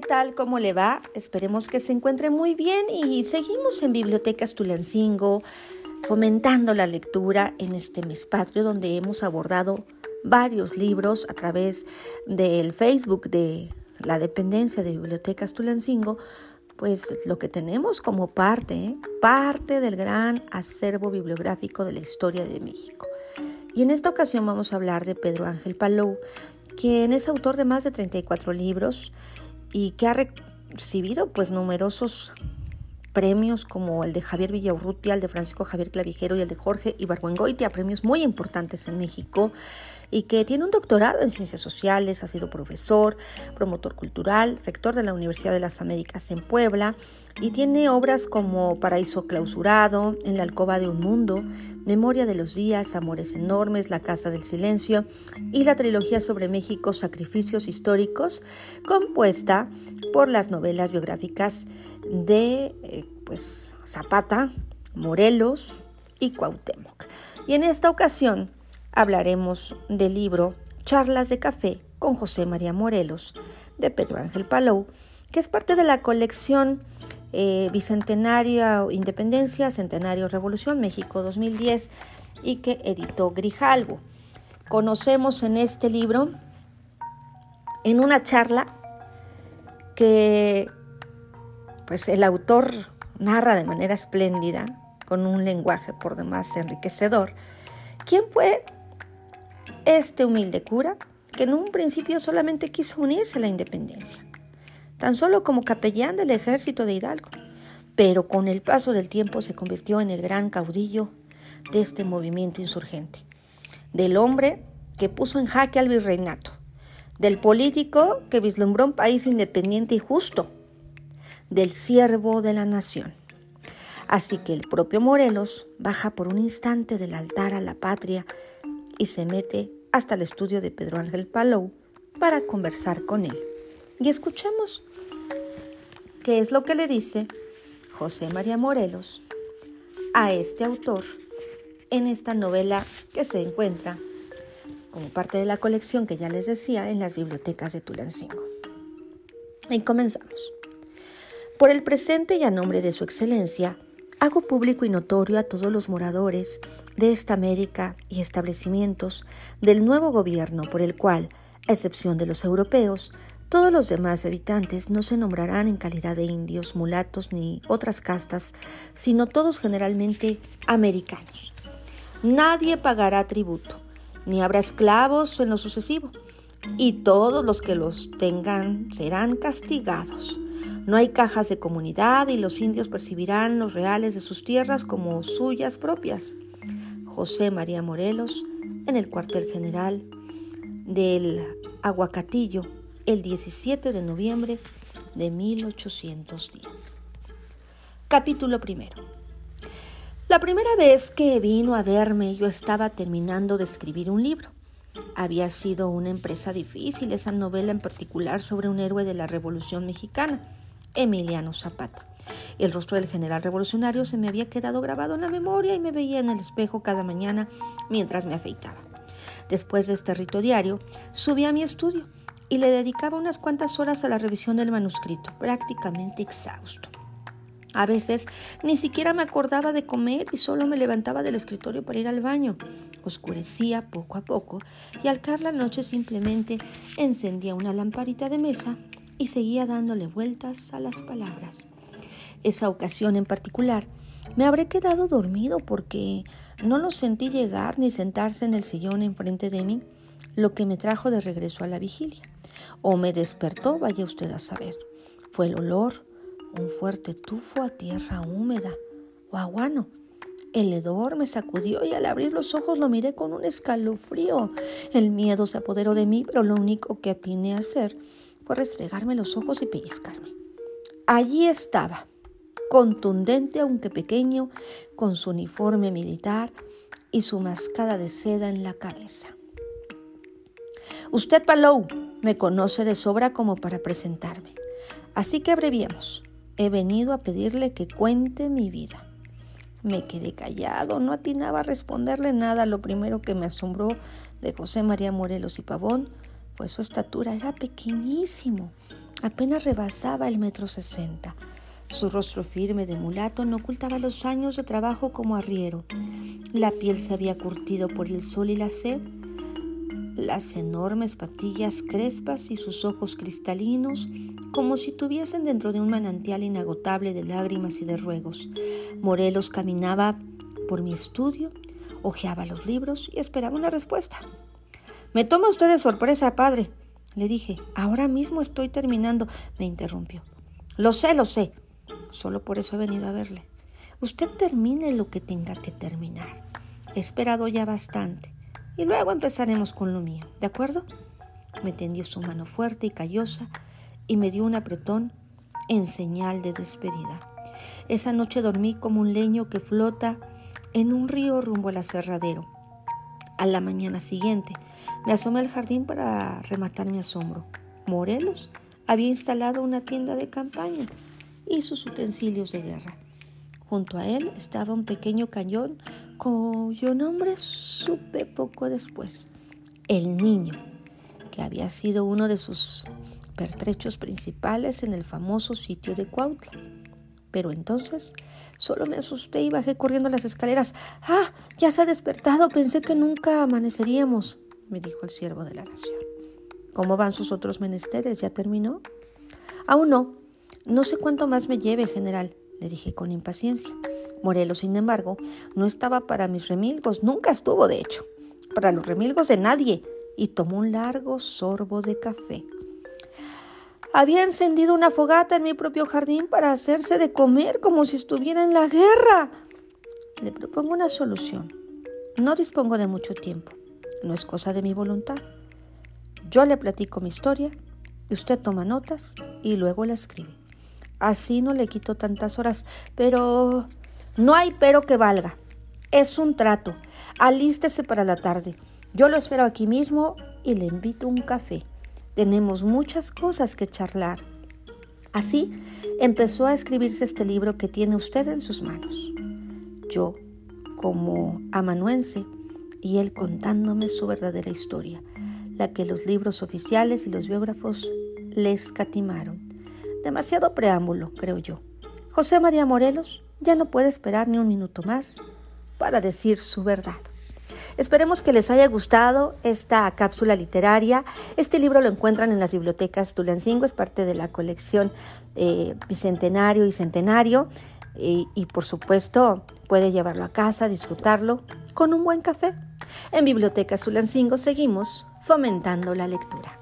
¿qué tal? ¿Cómo le va? Esperemos que se encuentre muy bien y seguimos en Bibliotecas Tulancingo fomentando la lectura en este mes patrio donde hemos abordado varios libros a través del Facebook de la dependencia de Bibliotecas Tulancingo, pues lo que tenemos como parte, ¿eh? parte del gran acervo bibliográfico de la historia de México. Y en esta ocasión vamos a hablar de Pedro Ángel Palou, quien es autor de más de 34 libros y que ha recibido pues numerosos premios como el de Javier Villaurrutia, el de Francisco Javier Clavijero y el de Jorge Ibargüengoitia, premios muy importantes en México y que tiene un doctorado en ciencias sociales, ha sido profesor, promotor cultural, rector de la Universidad de las Américas en Puebla y tiene obras como Paraíso clausurado, En la alcoba de un mundo, Memoria de los días, Amores enormes, La casa del silencio y la trilogía sobre México, Sacrificios históricos, compuesta por las novelas biográficas de eh, pues Zapata, Morelos y Cuauhtémoc. Y en esta ocasión hablaremos del libro Charlas de Café con José María Morelos de Pedro Ángel Palou, que es parte de la colección eh, Bicentenario Independencia, Centenario Revolución México 2010 y que editó Grijalvo. Conocemos en este libro, en una charla que pues el autor narra de manera espléndida, con un lenguaje por demás enriquecedor, quién fue este humilde cura, que en un principio solamente quiso unirse a la independencia, tan solo como capellán del ejército de Hidalgo, pero con el paso del tiempo se convirtió en el gran caudillo de este movimiento insurgente, del hombre que puso en jaque al virreinato, del político que vislumbró un país independiente y justo, del siervo de la nación. Así que el propio Morelos baja por un instante del altar a la patria y se mete hasta el estudio de Pedro Ángel Palou para conversar con él. Y escuchemos qué es lo que le dice José María Morelos a este autor en esta novela que se encuentra como parte de la colección que ya les decía en las bibliotecas de Tulancingo. Y comenzamos. Por el presente y a nombre de su excelencia, Hago público y notorio a todos los moradores de esta América y establecimientos del nuevo gobierno por el cual, a excepción de los europeos, todos los demás habitantes no se nombrarán en calidad de indios, mulatos ni otras castas, sino todos generalmente americanos. Nadie pagará tributo, ni habrá esclavos en lo sucesivo, y todos los que los tengan serán castigados no hay cajas de comunidad y los indios percibirán los reales de sus tierras como suyas propias. José María Morelos en el cuartel general del Aguacatillo el 17 de noviembre de 1810. Capítulo primero. La primera vez que vino a verme yo estaba terminando de escribir un libro. Había sido una empresa difícil esa novela en particular sobre un héroe de la Revolución Mexicana. Emiliano Zapata. El rostro del general revolucionario se me había quedado grabado en la memoria y me veía en el espejo cada mañana mientras me afeitaba. Después de este rito diario, subí a mi estudio y le dedicaba unas cuantas horas a la revisión del manuscrito, prácticamente exhausto. A veces ni siquiera me acordaba de comer y solo me levantaba del escritorio para ir al baño. Oscurecía poco a poco y al caer la noche simplemente encendía una lamparita de mesa y seguía dándole vueltas a las palabras. Esa ocasión en particular me habré quedado dormido porque no lo sentí llegar ni sentarse en el sillón enfrente de mí, lo que me trajo de regreso a la vigilia. O me despertó, vaya usted a saber. Fue el olor, un fuerte tufo a tierra húmeda o aguano. El hedor me sacudió y al abrir los ojos lo miré con un escalofrío. El miedo se apoderó de mí, pero lo único que atiné a hacer fue restregarme los ojos y pellizcarme. Allí estaba, contundente aunque pequeño, con su uniforme militar y su mascada de seda en la cabeza. Usted, Palou, me conoce de sobra como para presentarme. Así que abreviemos. He venido a pedirle que cuente mi vida. Me quedé callado, no atinaba a responderle nada. Lo primero que me asombró de José María Morelos y Pavón pues su estatura era pequeñísimo apenas rebasaba el metro sesenta. Su rostro firme de mulato no ocultaba los años de trabajo como arriero. La piel se había curtido por el sol y la sed. Las enormes patillas crespas y sus ojos cristalinos, como si tuviesen dentro de un manantial inagotable de lágrimas y de ruegos. Morelos caminaba por mi estudio, hojeaba los libros y esperaba una respuesta. Me toma usted de sorpresa, padre. Le dije, ahora mismo estoy terminando. Me interrumpió. Lo sé, lo sé. Solo por eso he venido a verle. Usted termine lo que tenga que terminar. He esperado ya bastante. Y luego empezaremos con lo mío, ¿de acuerdo? Me tendió su mano fuerte y callosa y me dio un apretón en señal de despedida. Esa noche dormí como un leño que flota en un río rumbo al aserradero. A la mañana siguiente me asomé al jardín para rematar mi asombro. Morelos había instalado una tienda de campaña y sus utensilios de guerra. Junto a él estaba un pequeño cañón cuyo nombre supe poco después. El niño, que había sido uno de sus pertrechos principales en el famoso sitio de Cuautla. Pero entonces solo me asusté y bajé corriendo las escaleras. ¡Ah! Ya se ha despertado. Pensé que nunca amaneceríamos, me dijo el siervo de la nación. ¿Cómo van sus otros menesteres? ¿Ya terminó? Aún no, no sé cuánto más me lleve, general, le dije con impaciencia. Morelos, sin embargo, no estaba para mis remilgos, nunca estuvo, de hecho, para los remilgos de nadie, y tomó un largo sorbo de café. Había encendido una fogata en mi propio jardín para hacerse de comer como si estuviera en la guerra. Le propongo una solución. No dispongo de mucho tiempo. No es cosa de mi voluntad. Yo le platico mi historia, usted toma notas y luego la escribe. Así no le quito tantas horas, pero no hay pero que valga. Es un trato. Alístese para la tarde. Yo lo espero aquí mismo y le invito un café. Tenemos muchas cosas que charlar. Así empezó a escribirse este libro que tiene usted en sus manos. Yo, como amanuense, y él contándome su verdadera historia, la que los libros oficiales y los biógrafos le escatimaron. Demasiado preámbulo, creo yo. José María Morelos ya no puede esperar ni un minuto más para decir su verdad. Esperemos que les haya gustado esta cápsula literaria. Este libro lo encuentran en las bibliotecas Tulancingo, es parte de la colección eh, Bicentenario y Centenario. Y, y por supuesto, puede llevarlo a casa, disfrutarlo con un buen café. En Bibliotecas Tulancingo seguimos fomentando la lectura.